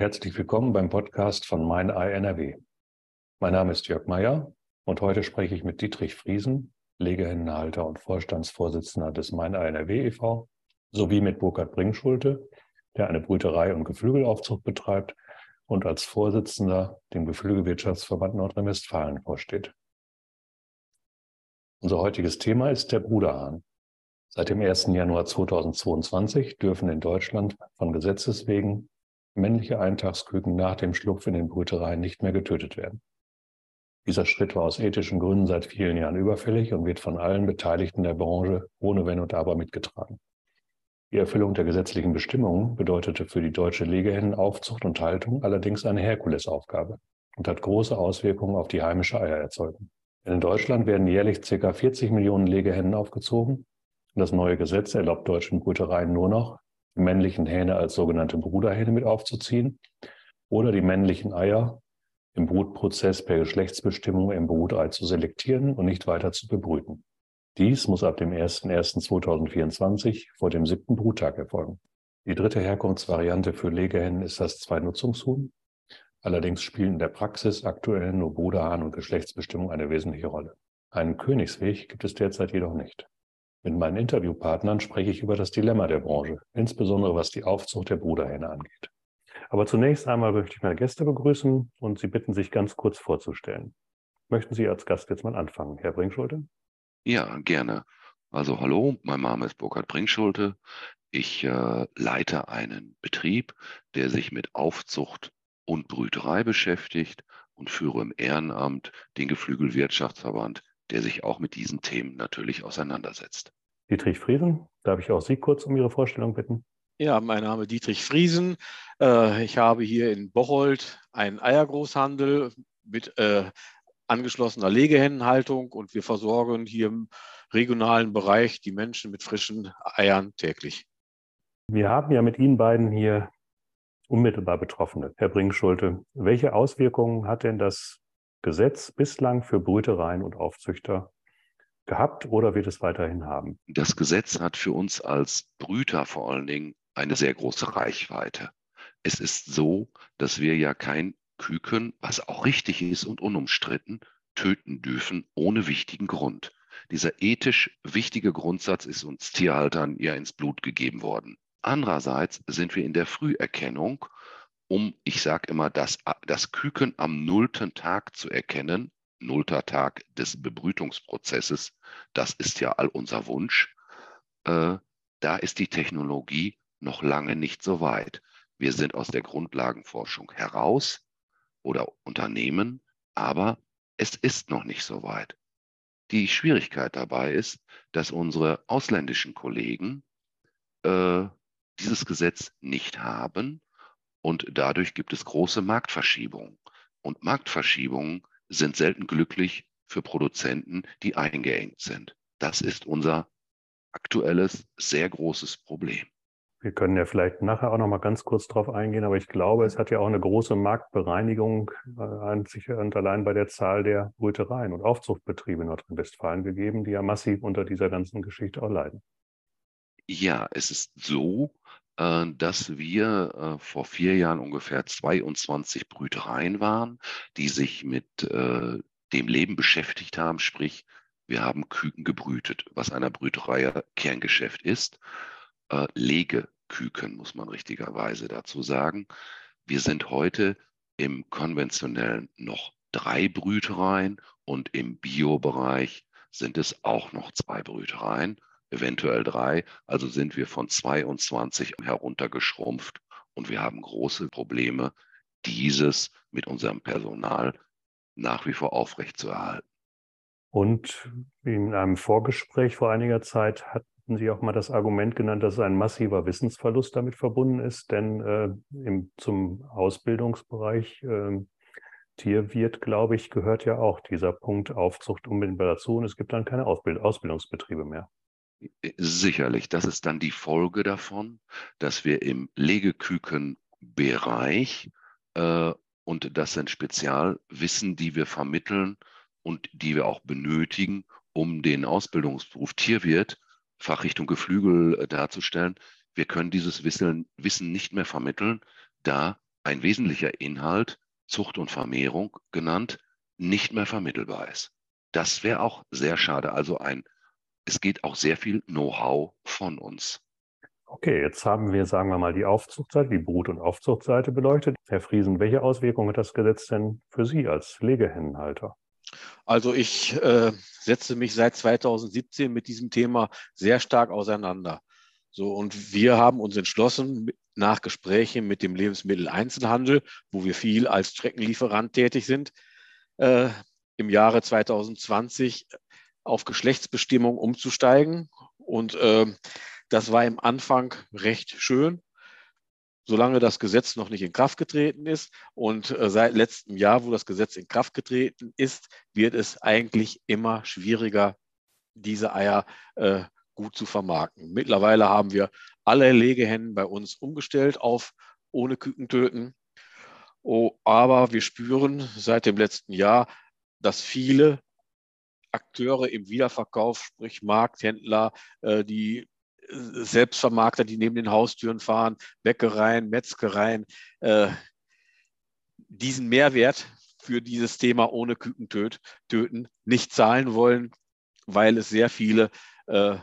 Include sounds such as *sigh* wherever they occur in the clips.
herzlich willkommen beim Podcast von Mein NRW. Mein Name ist Jörg Meyer und heute spreche ich mit Dietrich Friesen, Legehennenhalter und Vorstandsvorsitzender des Mein NRW e.V., sowie mit Burkhard Bringschulte, der eine Brüterei und Geflügelaufzucht betreibt und als Vorsitzender dem Geflügelwirtschaftsverband Nordrhein-Westfalen vorsteht. Unser heutiges Thema ist der Bruderhahn. Seit dem 1. Januar 2022 dürfen in Deutschland von Gesetzes wegen männliche Eintagsküken nach dem Schlupf in den Brütereien nicht mehr getötet werden. Dieser Schritt war aus ethischen Gründen seit vielen Jahren überfällig und wird von allen Beteiligten der Branche ohne Wenn und Aber mitgetragen. Die Erfüllung der gesetzlichen Bestimmungen bedeutete für die deutsche Legehennenaufzucht und Haltung allerdings eine Herkulesaufgabe und hat große Auswirkungen auf die heimische Eiererzeugung. In Deutschland werden jährlich ca. 40 Millionen Legehennen aufgezogen das neue Gesetz erlaubt deutschen Brütereien nur noch, männlichen Hähne als sogenannte Bruderhähne mit aufzuziehen oder die männlichen Eier im Brutprozess per Geschlechtsbestimmung im Brutei zu selektieren und nicht weiter zu bebrüten. Dies muss ab dem 01.01.2024 vor dem siebten Bruttag erfolgen. Die dritte Herkunftsvariante für Legehennen ist das Zweinutzungshuhn. Allerdings spielen in der Praxis aktuell nur Bruderhahn und Geschlechtsbestimmung eine wesentliche Rolle. Einen Königsweg gibt es derzeit jedoch nicht. Mit meinen Interviewpartnern spreche ich über das Dilemma der Branche, insbesondere was die Aufzucht der Bruderhähne angeht. Aber zunächst einmal möchte ich meine Gäste begrüßen und Sie bitten, sich ganz kurz vorzustellen. Möchten Sie als Gast jetzt mal anfangen, Herr Bringschulte? Ja, gerne. Also hallo, mein Name ist Burkhard Bringschulte. Ich äh, leite einen Betrieb, der sich mit Aufzucht und Brüterei beschäftigt und führe im Ehrenamt den Geflügelwirtschaftsverband der sich auch mit diesen Themen natürlich auseinandersetzt. Dietrich Friesen, darf ich auch Sie kurz um Ihre Vorstellung bitten? Ja, mein Name ist Dietrich Friesen. Äh, ich habe hier in Bocholt einen Eiergroßhandel mit äh, angeschlossener Legehennenhaltung und wir versorgen hier im regionalen Bereich die Menschen mit frischen Eiern täglich. Wir haben ja mit Ihnen beiden hier unmittelbar Betroffene. Herr Bringschulte, welche Auswirkungen hat denn das Gesetz bislang für Brütereien und Aufzüchter gehabt oder wird es weiterhin haben? Das Gesetz hat für uns als Brüter vor allen Dingen eine sehr große Reichweite. Es ist so, dass wir ja kein Küken, was auch richtig ist und unumstritten, töten dürfen ohne wichtigen Grund. Dieser ethisch wichtige Grundsatz ist uns Tierhaltern ja ins Blut gegeben worden. Andererseits sind wir in der Früherkennung um, ich sage immer, das, das Küken am nullten Tag zu erkennen, nullter Tag des Bebrütungsprozesses, das ist ja all unser Wunsch, äh, da ist die Technologie noch lange nicht so weit. Wir sind aus der Grundlagenforschung heraus oder Unternehmen, aber es ist noch nicht so weit. Die Schwierigkeit dabei ist, dass unsere ausländischen Kollegen äh, dieses Gesetz nicht haben und dadurch gibt es große Marktverschiebungen. Und Marktverschiebungen sind selten glücklich für Produzenten, die eingeengt sind. Das ist unser aktuelles, sehr großes Problem. Wir können ja vielleicht nachher auch noch mal ganz kurz darauf eingehen, aber ich glaube, es hat ja auch eine große Marktbereinigung äh, einzig und allein bei der Zahl der Brütereien und Aufzuchtbetriebe in Nordrhein-Westfalen gegeben, die ja massiv unter dieser ganzen Geschichte auch leiden. Ja, es ist so, äh, dass wir äh, vor vier Jahren ungefähr 22 Brütereien waren, die sich mit äh, dem Leben beschäftigt haben, sprich, wir haben Küken gebrütet, was einer Brüterei Kerngeschäft ist. Legeküken, muss man richtigerweise dazu sagen. Wir sind heute im konventionellen noch drei Brütereien und im Biobereich sind es auch noch zwei Brütereien eventuell drei. Also sind wir von 22 heruntergeschrumpft und wir haben große Probleme, dieses mit unserem Personal nach wie vor aufrechtzuerhalten. Und in einem Vorgespräch vor einiger Zeit hatten Sie auch mal das Argument genannt, dass ein massiver Wissensverlust damit verbunden ist, denn äh, im, zum Ausbildungsbereich äh, Tierwirt, glaube ich, gehört ja auch dieser Punkt Aufzucht unmittelbar dazu und es gibt dann keine Ausbild Ausbildungsbetriebe mehr. Sicherlich, das ist dann die Folge davon, dass wir im Legekükenbereich, äh, und das sind Spezialwissen, die wir vermitteln und die wir auch benötigen, um den Ausbildungsberuf Tierwirt, Fachrichtung Geflügel äh, darzustellen. Wir können dieses Wissen, Wissen nicht mehr vermitteln, da ein wesentlicher Inhalt, Zucht und Vermehrung genannt, nicht mehr vermittelbar ist. Das wäre auch sehr schade. Also ein, es geht auch sehr viel Know-how von uns. Okay, jetzt haben wir, sagen wir mal, die Aufzuchtseite, die Brut- und Aufzuchtseite beleuchtet. Herr Friesen, welche Auswirkungen hat das Gesetz denn für Sie als Legehennenhalter? Also ich äh, setze mich seit 2017 mit diesem Thema sehr stark auseinander. So, und wir haben uns entschlossen, nach Gesprächen mit dem Lebensmitteleinzelhandel, wo wir viel als Streckenlieferant tätig sind, äh, im Jahre 2020 auf Geschlechtsbestimmung umzusteigen. Und äh, das war im Anfang recht schön, solange das Gesetz noch nicht in Kraft getreten ist. Und äh, seit letztem Jahr, wo das Gesetz in Kraft getreten ist, wird es eigentlich immer schwieriger, diese Eier äh, gut zu vermarkten. Mittlerweile haben wir alle Legehennen bei uns umgestellt auf ohne Küken töten. Oh, aber wir spüren seit dem letzten Jahr, dass viele Akteure im Wiederverkauf, sprich Markthändler, äh, die Selbstvermarkter, die neben den Haustüren fahren, Bäckereien, Metzgereien, äh, diesen Mehrwert für dieses Thema ohne Küken töten nicht zahlen wollen, weil es sehr viele äh,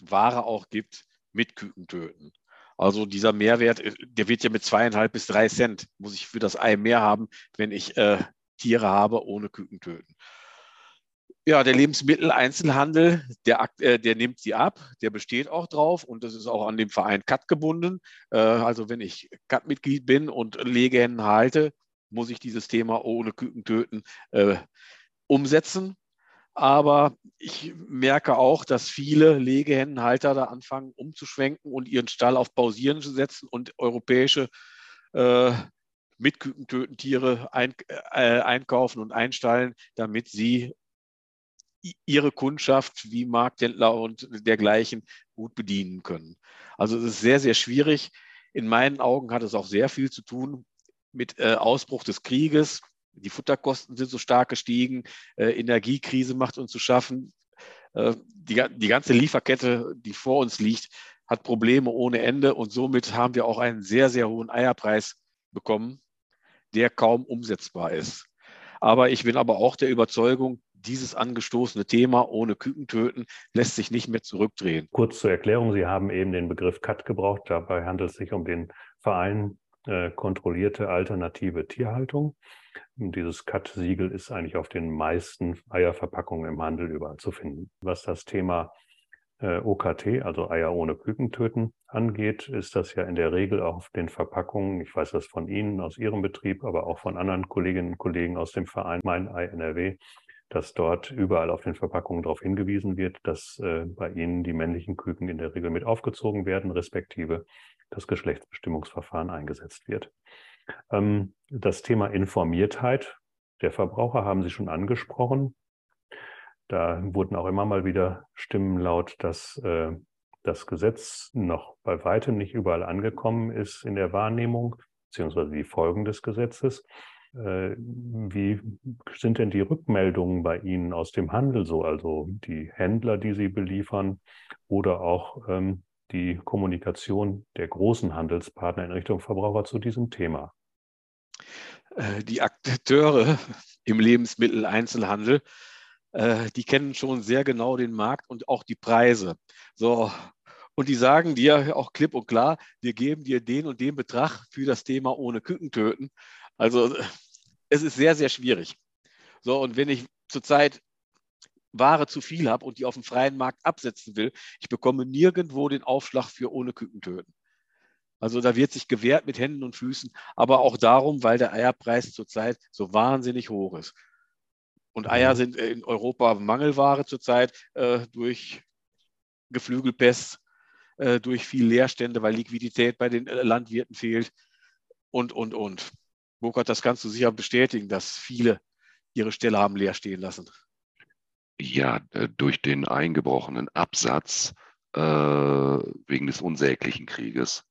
Ware auch gibt mit Küken töten. Also dieser Mehrwert, äh, der wird ja mit zweieinhalb bis drei Cent, muss ich für das Ei mehr haben, wenn ich äh, Tiere habe ohne Küken töten. Ja, der Lebensmitteleinzelhandel, der, äh, der nimmt sie ab, der besteht auch drauf und das ist auch an dem Verein CAT gebunden. Äh, also wenn ich CAT-Mitglied bin und Legehennen halte, muss ich dieses Thema ohne Küken töten äh, umsetzen. Aber ich merke auch, dass viele Legehennenhalter da anfangen umzuschwenken und ihren Stall auf Pausieren zu setzen und europäische äh, mit Kükentötentiere ein, äh, einkaufen und einstallen, damit sie ihre Kundschaft wie Markthändler und dergleichen gut bedienen können. Also es ist sehr, sehr schwierig. In meinen Augen hat es auch sehr viel zu tun mit äh, Ausbruch des Krieges. Die Futterkosten sind so stark gestiegen. Äh, Energiekrise macht uns zu schaffen. Äh, die, die ganze Lieferkette, die vor uns liegt, hat Probleme ohne Ende. Und somit haben wir auch einen sehr, sehr hohen Eierpreis bekommen, der kaum umsetzbar ist. Aber ich bin aber auch der Überzeugung, dieses angestoßene Thema ohne Küken töten lässt sich nicht mehr zurückdrehen. Kurz zur Erklärung, Sie haben eben den Begriff CAT gebraucht. Dabei handelt es sich um den Verein äh, kontrollierte alternative Tierhaltung. Dieses CAT-Siegel ist eigentlich auf den meisten Eierverpackungen im Handel überall zu finden. Was das Thema äh, OKT, also Eier ohne Küken töten, angeht, ist das ja in der Regel auf den Verpackungen, ich weiß das von Ihnen aus Ihrem Betrieb, aber auch von anderen Kolleginnen und Kollegen aus dem Verein Mein Ei NRW, dass dort überall auf den Verpackungen darauf hingewiesen wird, dass äh, bei ihnen die männlichen Küken in der Regel mit aufgezogen werden, respektive das Geschlechtsbestimmungsverfahren eingesetzt wird. Ähm, das Thema Informiertheit der Verbraucher haben Sie schon angesprochen. Da wurden auch immer mal wieder Stimmen laut, dass äh, das Gesetz noch bei weitem nicht überall angekommen ist in der Wahrnehmung, beziehungsweise die Folgen des Gesetzes. Äh, wie sind denn die Rückmeldungen bei Ihnen aus dem Handel so, also die Händler, die Sie beliefern oder auch ähm, die Kommunikation der großen Handelspartner in Richtung Verbraucher zu diesem Thema? Äh, die Akteure im Lebensmitteleinzelhandel, äh, die kennen schon sehr genau den Markt und auch die Preise. So, und die sagen dir auch klipp und klar, wir geben dir den und den Betrag für das Thema ohne Küken töten. Also *laughs* es ist sehr, sehr schwierig. So, und wenn ich zurzeit Ware zu viel habe und die auf dem freien Markt absetzen will, ich bekomme nirgendwo den Aufschlag für ohne Küken töten. Also da wird sich gewehrt mit Händen und Füßen, aber auch darum, weil der Eierpreis zurzeit so wahnsinnig hoch ist. Und Eier mhm. sind in Europa Mangelware zurzeit äh, durch Geflügelpest, äh, durch viel Leerstände, weil Liquidität bei den äh, Landwirten fehlt und, und, und. Burkhard, das kannst du sicher bestätigen, dass viele ihre Stelle haben leer stehen lassen. Ja, äh, durch den eingebrochenen Absatz äh, wegen des unsäglichen Krieges.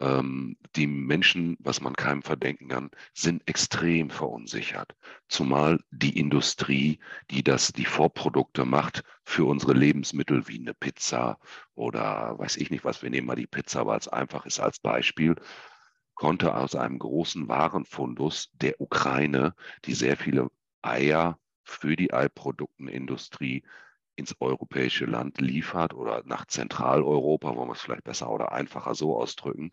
Ähm, die Menschen, was man keinem verdenken kann, sind extrem verunsichert. Zumal die Industrie, die das, die Vorprodukte macht für unsere Lebensmittel wie eine Pizza oder weiß ich nicht was, wir nehmen mal die Pizza, weil es einfach ist als Beispiel konnte aus einem großen Warenfundus der Ukraine, die sehr viele Eier für die Eiproduktenindustrie ins europäische Land liefert oder nach Zentraleuropa, wollen wir es vielleicht besser oder einfacher so ausdrücken,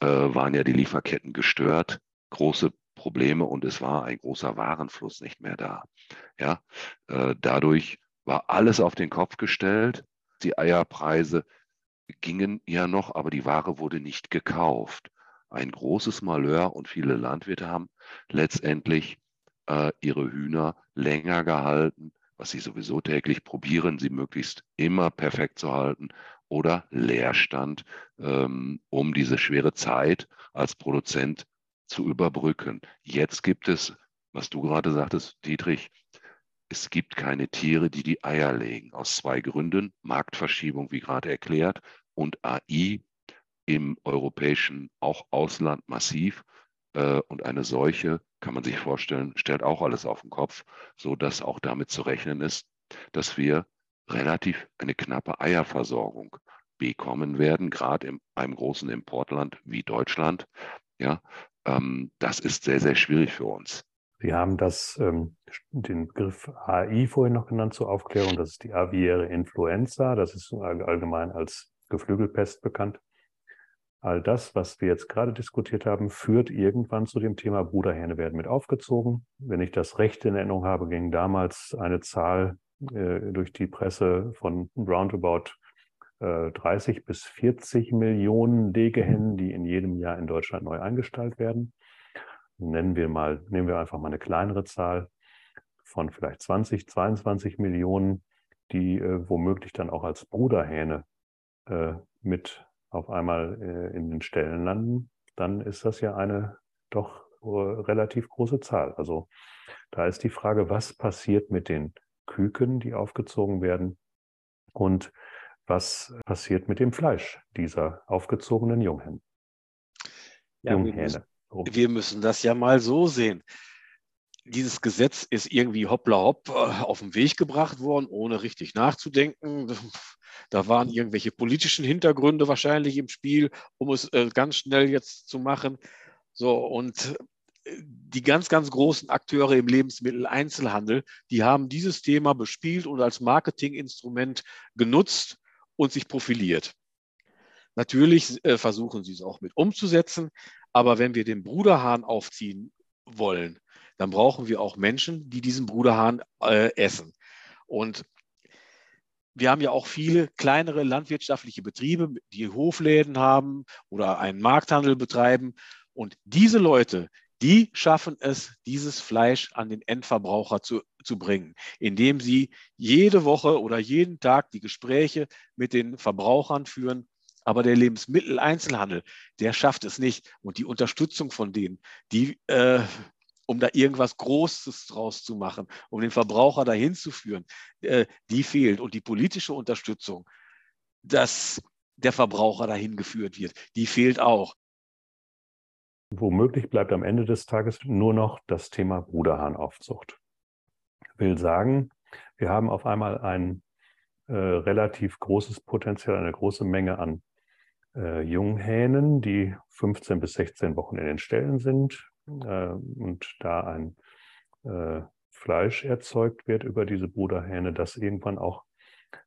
äh, waren ja die Lieferketten gestört, große Probleme und es war ein großer Warenfluss nicht mehr da. Ja, äh, dadurch war alles auf den Kopf gestellt. Die Eierpreise gingen ja noch, aber die Ware wurde nicht gekauft. Ein großes Malheur und viele Landwirte haben letztendlich äh, ihre Hühner länger gehalten, was sie sowieso täglich probieren, sie möglichst immer perfekt zu halten, oder Leerstand, ähm, um diese schwere Zeit als Produzent zu überbrücken. Jetzt gibt es, was du gerade sagtest, Dietrich, es gibt keine Tiere, die die Eier legen. Aus zwei Gründen. Marktverschiebung, wie gerade erklärt, und AI im europäischen, auch Ausland massiv. Äh, und eine Seuche, kann man sich vorstellen, stellt auch alles auf den Kopf, sodass auch damit zu rechnen ist, dass wir relativ eine knappe Eierversorgung bekommen werden, gerade in einem großen Importland wie Deutschland. Ja, ähm, das ist sehr, sehr schwierig für uns. Sie haben das, ähm, den Begriff AI vorhin noch genannt zur Aufklärung. Das ist die aviäre Influenza. Das ist allgemein als Geflügelpest bekannt. All das, was wir jetzt gerade diskutiert haben, führt irgendwann zu dem Thema Bruderhähne werden mit aufgezogen. Wenn ich das recht in Erinnerung habe, ging damals eine Zahl äh, durch die Presse von roundabout äh, 30 bis 40 Millionen Legehennen, die in jedem Jahr in Deutschland neu eingestellt werden. Nennen wir mal, nehmen wir einfach mal eine kleinere Zahl von vielleicht 20, 22 Millionen, die äh, womöglich dann auch als Bruderhähne äh, mit auf einmal äh, in den Stellen landen, dann ist das ja eine doch äh, relativ große Zahl. Also da ist die Frage, was passiert mit den Küken, die aufgezogen werden und was passiert mit dem Fleisch dieser aufgezogenen Junghennen. Ja, Junghähne. Wir müssen, wir müssen das ja mal so sehen dieses Gesetz ist irgendwie hoppla hopp äh, auf den Weg gebracht worden, ohne richtig nachzudenken. *laughs* Da waren irgendwelche politischen Hintergründe wahrscheinlich im Spiel, um es äh, ganz schnell jetzt zu machen. So, und äh, die ganz, ganz großen Akteure im Lebensmitteleinzelhandel, die haben dieses Thema bespielt und als Marketinginstrument genutzt und sich profiliert. Natürlich versuchen sie es auch mit umzusetzen, aber wenn wir den Bruderhahn aufziehen wollen, dann brauchen wir auch Menschen, die diesen Bruderhahn äh, essen. Und wir haben ja auch viele kleinere landwirtschaftliche Betriebe, die Hofläden haben oder einen Markthandel betreiben. Und diese Leute, die schaffen es, dieses Fleisch an den Endverbraucher zu, zu bringen, indem sie jede Woche oder jeden Tag die Gespräche mit den Verbrauchern führen. Aber der Lebensmitteleinzelhandel, der schafft es nicht. Und die Unterstützung von denen, die äh, um da irgendwas Großes draus zu machen, um den Verbraucher dahin zu führen, äh, die fehlt. Und die politische Unterstützung, dass der Verbraucher dahin geführt wird, die fehlt auch. Womöglich bleibt am Ende des Tages nur noch das Thema Bruderhahnaufzucht. Will sagen, wir haben auf einmal ein äh, relativ großes Potenzial, eine große Menge an äh, Junghähnen, die 15 bis 16 Wochen in den Ställen sind, äh, und da ein äh, Fleisch erzeugt wird über diese Bruderhähne, das irgendwann auch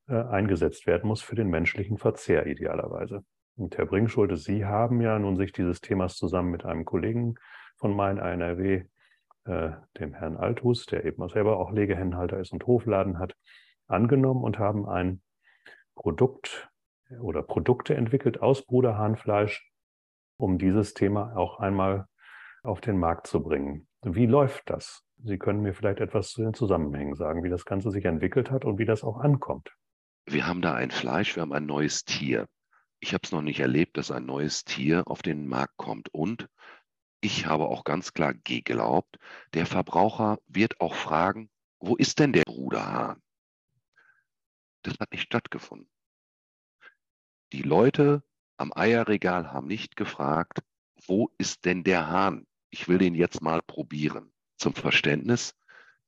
äh, eingesetzt werden muss für den menschlichen Verzehr idealerweise. Und Herr Bringschulte, Sie haben ja nun sich dieses Themas zusammen mit einem Kollegen von Main NRW, äh, dem Herrn Althus, der eben auch selber auch Legehennenhalter ist und Hofladen hat, angenommen und haben ein Produkt oder Produkte entwickelt aus Bruderhahnfleisch, um dieses Thema auch einmal auf den Markt zu bringen. Wie läuft das? Sie können mir vielleicht etwas zu den Zusammenhängen sagen, wie das Ganze sich entwickelt hat und wie das auch ankommt. Wir haben da ein Fleisch, wir haben ein neues Tier. Ich habe es noch nicht erlebt, dass ein neues Tier auf den Markt kommt. Und ich habe auch ganz klar geglaubt, der Verbraucher wird auch fragen, wo ist denn der Bruderhahn? Das hat nicht stattgefunden. Die Leute am Eierregal haben nicht gefragt, wo ist denn der Hahn? ich will den jetzt mal probieren. Zum Verständnis,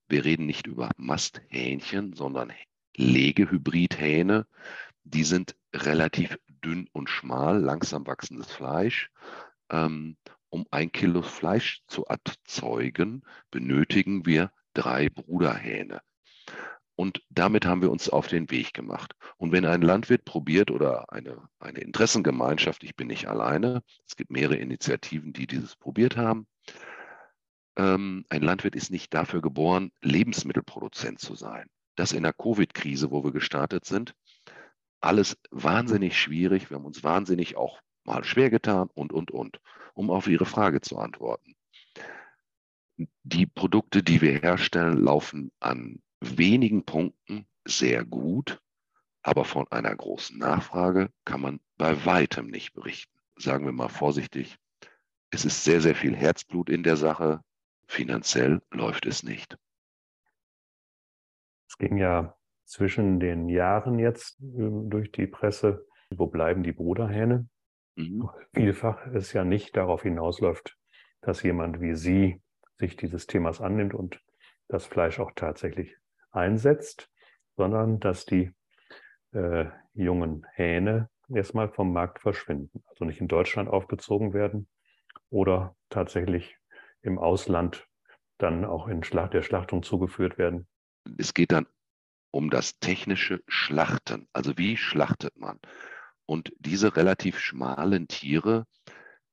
wir reden nicht über Masthähnchen, sondern Legehybridhähne. Die sind relativ dünn und schmal, langsam wachsendes Fleisch. ähm, um ein Kilo Fleisch zu erzeugen, benötigen wir drei Bruderhähne. Und damit haben wir uns auf den Weg gemacht. Und wenn ein Landwirt probiert oder eine, eine Interessengemeinschaft, ich bin nicht alleine, es gibt mehrere Initiativen, die dieses probiert haben, ähm, ein Landwirt ist nicht dafür geboren, Lebensmittelproduzent zu sein. Das in der Covid-Krise, wo wir gestartet sind, alles wahnsinnig schwierig. Wir haben uns wahnsinnig auch mal schwer getan und, und, und, um auf Ihre Frage zu antworten. Die Produkte, die wir herstellen, laufen an wenigen Punkten sehr gut, aber von einer großen Nachfrage kann man bei weitem nicht berichten. Sagen wir mal vorsichtig, es ist sehr, sehr viel Herzblut in der Sache. Finanziell läuft es nicht. Es ging ja zwischen den Jahren jetzt ähm, durch die Presse, wo bleiben die Bruderhähne? Mhm. Vielfach es ja nicht darauf hinausläuft, dass jemand wie Sie sich dieses Themas annimmt und das Fleisch auch tatsächlich einsetzt, sondern dass die äh, jungen Hähne erstmal vom Markt verschwinden, also nicht in Deutschland aufgezogen werden oder tatsächlich im Ausland dann auch in Schlacht, der Schlachtung zugeführt werden. Es geht dann um das technische Schlachten. Also wie schlachtet man? Und diese relativ schmalen Tiere,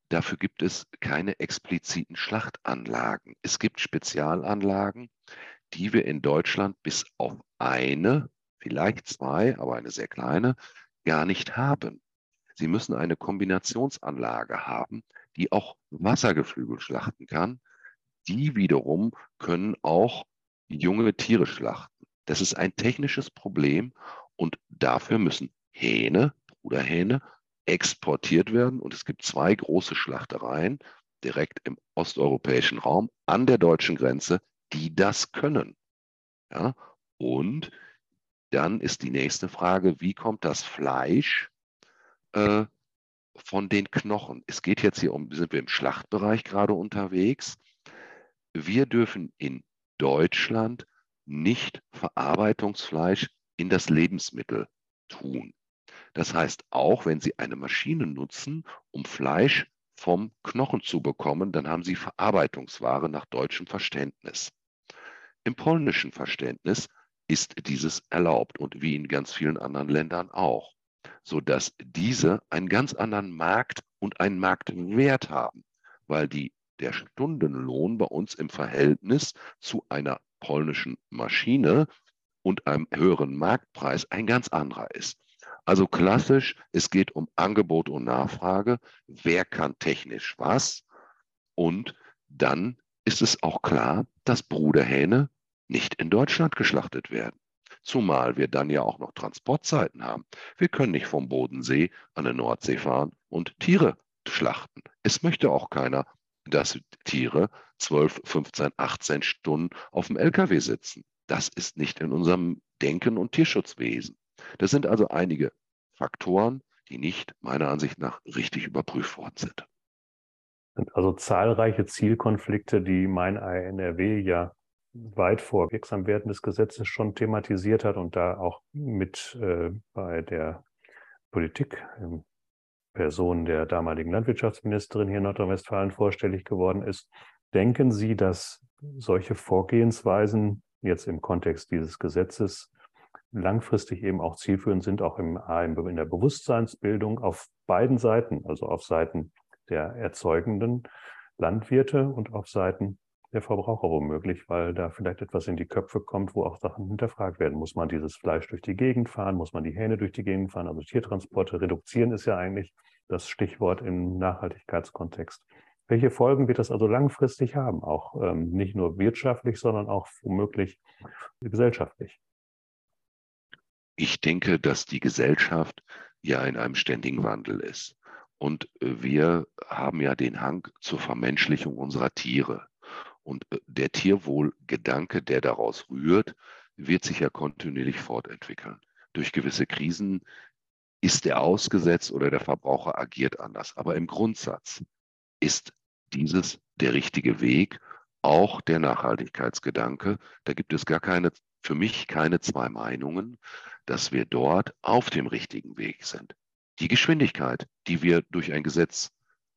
dafür gibt es keine expliziten Schlachtanlagen. Es gibt Spezialanlagen, die wir in Deutschland bis auf eine, vielleicht zwei, aber eine sehr kleine, gar nicht haben. Sie müssen eine Kombinationsanlage haben, die auch Wassergeflügel schlachten kann. Die wiederum können auch junge Tiere schlachten. Das ist ein technisches Problem und dafür müssen Hähne, Bruderhähne, exportiert werden. Und es gibt zwei große Schlachtereien direkt im osteuropäischen Raum an der deutschen Grenze, die das können. Ja? Und dann ist die nächste Frage, wie kommt das Fleisch äh, von den Knochen? Es geht jetzt hier um, sind wir im Schlachtbereich gerade unterwegs. Wir dürfen in Deutschland nicht Verarbeitungsfleisch in das Lebensmittel tun. Das heißt, auch wenn Sie eine Maschine nutzen, um Fleisch vom Knochen zu bekommen, dann haben Sie Verarbeitungsware nach deutschem Verständnis. Im polnischen Verständnis ist dieses erlaubt und wie in ganz vielen anderen Ländern auch, sodass diese einen ganz anderen Markt und einen Marktwert haben, weil die, der Stundenlohn bei uns im Verhältnis zu einer polnischen Maschine und einem höheren Marktpreis ein ganz anderer ist. Also klassisch, es geht um Angebot und Nachfrage. Wer kann technisch was? Und dann ist es auch klar, dass Bruderhähne nicht in Deutschland geschlachtet werden. Zumal wir dann ja auch noch Transportzeiten haben. Wir können nicht vom Bodensee an der Nordsee fahren und Tiere schlachten. Es möchte auch keiner, dass Tiere 12, 15, 18 Stunden auf dem LKW sitzen. Das ist nicht in unserem Denken und Tierschutzwesen. Das sind also einige Faktoren, die nicht meiner Ansicht nach richtig überprüft worden sind. Also zahlreiche Zielkonflikte, die mein NRW ja weit vor Wirksamwerden des Gesetzes schon thematisiert hat und da auch mit äh, bei der Politik in Person der damaligen Landwirtschaftsministerin hier in Nordrhein-Westfalen vorstellig geworden ist. Denken Sie, dass solche Vorgehensweisen jetzt im Kontext dieses Gesetzes langfristig eben auch zielführend sind, auch im, in der Bewusstseinsbildung auf beiden Seiten, also auf Seiten der erzeugenden Landwirte und auf Seiten der Verbraucher womöglich, weil da vielleicht etwas in die Köpfe kommt, wo auch Sachen hinterfragt werden. Muss man dieses Fleisch durch die Gegend fahren? Muss man die Hähne durch die Gegend fahren? Also Tiertransporte reduzieren ist ja eigentlich das Stichwort im Nachhaltigkeitskontext. Welche Folgen wird das also langfristig haben? Auch ähm, nicht nur wirtschaftlich, sondern auch womöglich gesellschaftlich? Ich denke, dass die Gesellschaft ja in einem ständigen Wandel ist. Und äh, wir haben ja den Hang zur Vermenschlichung unserer Tiere. Und äh, der Tierwohlgedanke, der daraus rührt, wird sich ja kontinuierlich fortentwickeln. Durch gewisse Krisen ist er ausgesetzt oder der Verbraucher agiert anders. Aber im Grundsatz ist dieses der richtige Weg, auch der Nachhaltigkeitsgedanke. Da gibt es gar keine, für mich keine zwei Meinungen, dass wir dort auf dem richtigen Weg sind. Die Geschwindigkeit, die wir durch ein Gesetz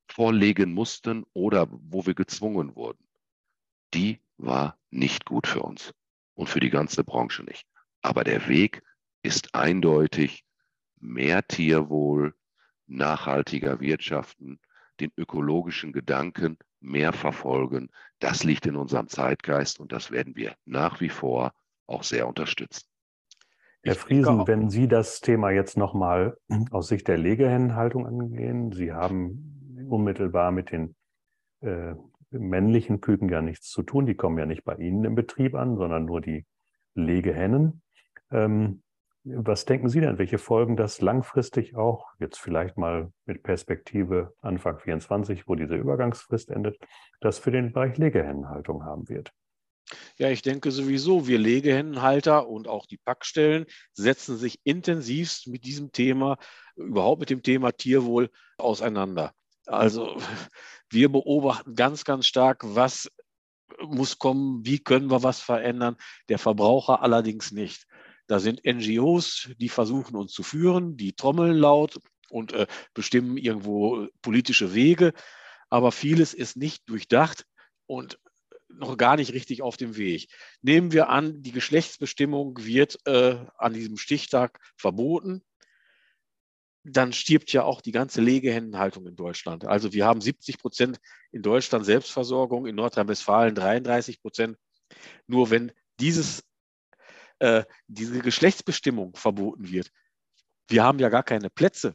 vorlegen mussten oder wo wir gezwungen wurden, die war nicht gut für uns und für die ganze Branche nicht. Aber der Weg ist eindeutig mehr Tierwohl, nachhaltiger wirtschaften, den ökologischen Gedanken mehr verfolgen. Das liegt in unserem Zeitgeist und das werden wir nach wie vor auch sehr unterstützen. Herr Friesen, wenn Sie das Thema jetzt nochmal *clears throat* aus Sicht der Legehennenhaltung angehen, Sie haben unmittelbar mit den äh, männlichen Küken ja nichts zu tun. Die kommen ja nicht bei Ihnen im Betrieb an, sondern nur die Legehennen. Ähm, was denken Sie denn, welche Folgen das langfristig auch, jetzt vielleicht mal mit Perspektive Anfang 24, wo diese Übergangsfrist endet, das für den Bereich Legehennenhaltung haben wird? Ja, ich denke sowieso, wir Legehennenhalter und auch die Packstellen setzen sich intensivst mit diesem Thema, überhaupt mit dem Thema Tierwohl auseinander. Also wir beobachten ganz, ganz stark, was muss kommen, wie können wir was verändern, der Verbraucher allerdings nicht. Da sind NGOs, die versuchen uns zu führen, die trommeln laut und äh, bestimmen irgendwo politische Wege, aber vieles ist nicht durchdacht und noch gar nicht richtig auf dem Weg. Nehmen wir an, die Geschlechtsbestimmung wird äh, an diesem Stichtag verboten dann stirbt ja auch die ganze Legehennenhaltung in Deutschland. Also wir haben 70 Prozent in Deutschland Selbstversorgung, in Nordrhein-Westfalen 33 Prozent. Nur wenn dieses, äh, diese Geschlechtsbestimmung verboten wird, wir haben ja gar keine Plätze,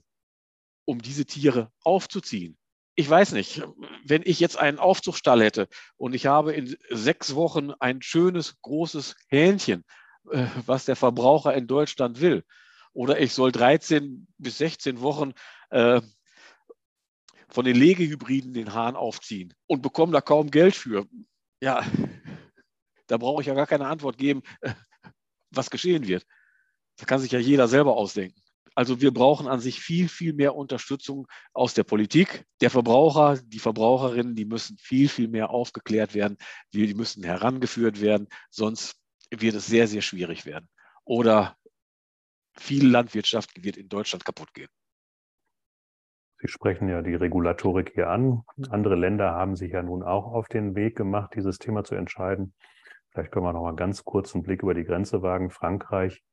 um diese Tiere aufzuziehen. Ich weiß nicht, wenn ich jetzt einen Aufzuchtstall hätte und ich habe in sechs Wochen ein schönes, großes Hähnchen, äh, was der Verbraucher in Deutschland will, oder ich soll 13 bis 16 Wochen äh, von den Legehybriden den Hahn aufziehen und bekomme da kaum Geld für. Ja, da brauche ich ja gar keine Antwort geben, was geschehen wird. Da kann sich ja jeder selber ausdenken. Also wir brauchen an sich viel, viel mehr Unterstützung aus der Politik. Der Verbraucher, die Verbraucherinnen, die müssen viel, viel mehr aufgeklärt werden. Die müssen herangeführt werden, sonst wird es sehr, sehr schwierig werden. Oder viel Landwirtschaft wird in Deutschland kaputt gehen. Sie sprechen ja die Regulatorik hier an. Andere Länder haben sich ja nun auch auf den Weg gemacht, dieses Thema zu entscheiden. Vielleicht können wir noch mal ganz kurz einen Blick über die Grenze wagen. Frankreich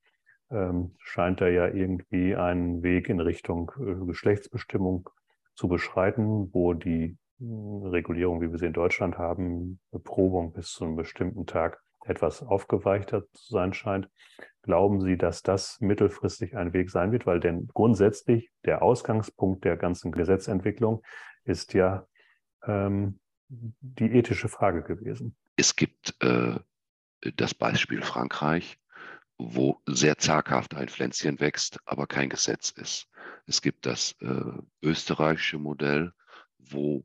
ähm, scheint da ja irgendwie einen Weg in Richtung äh, Geschlechtsbestimmung zu beschreiten, wo die äh, Regulierung, wie wir sie in Deutschland haben, Probung bis zu einem bestimmten Tag etwas aufgeweichter zu sein scheint. Glauben Sie, dass das mittelfristig ein Weg sein wird? Weil denn grundsätzlich der Ausgangspunkt der ganzen Gesetzentwicklung ist ja ähm, die ethische Frage gewesen. Es gibt äh, das Beispiel Frankreich, wo sehr zaghaft ein Pflänzchen wächst, aber kein Gesetz ist. Es gibt das äh, österreichische Modell, wo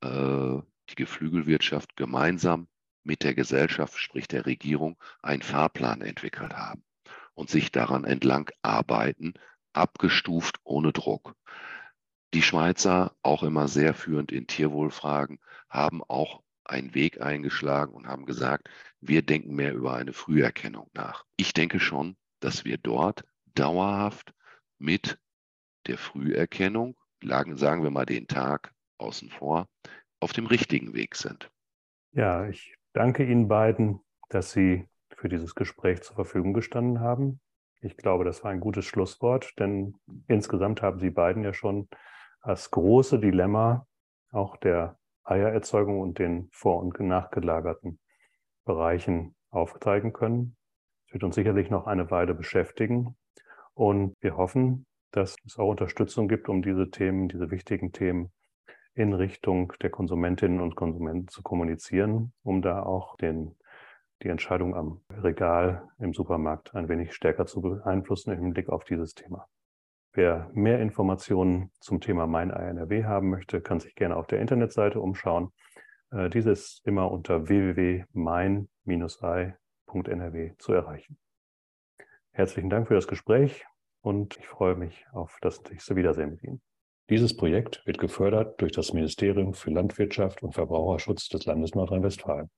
äh, die Geflügelwirtschaft gemeinsam mit der Gesellschaft, sprich der Regierung, einen Fahrplan entwickelt haben und sich daran entlang arbeiten, abgestuft ohne Druck. Die Schweizer, auch immer sehr führend in Tierwohlfragen, haben auch einen Weg eingeschlagen und haben gesagt, wir denken mehr über eine Früherkennung nach. Ich denke schon, dass wir dort dauerhaft mit der Früherkennung, sagen wir mal den Tag außen vor, auf dem richtigen Weg sind. Ja, ich danke Ihnen beiden, dass Sie für dieses Gespräch zur Verfügung gestanden haben. Ich glaube, das war ein gutes Schlusswort, denn insgesamt haben Sie beiden ja schon das große Dilemma auch der Eiererzeugung und den vor- und nachgelagerten Bereichen aufzeigen können. Es wird uns sicherlich noch eine Weile beschäftigen und wir hoffen, dass es auch Unterstützung gibt, um diese Themen, diese wichtigen Themen in Richtung der Konsumentinnen und Konsumenten zu kommunizieren, um da auch den, die Entscheidung am Regal im Supermarkt ein wenig stärker zu beeinflussen im Blick auf dieses Thema. Wer mehr Informationen zum Thema Mein NRW haben möchte, kann sich gerne auf der Internetseite umschauen. Äh, diese ist immer unter www.mein-ei.nrw zu erreichen. Herzlichen Dank für das Gespräch und ich freue mich auf das nächste Wiedersehen mit Ihnen. Dieses Projekt wird gefördert durch das Ministerium für Landwirtschaft und Verbraucherschutz des Landes Nordrhein-Westfalen.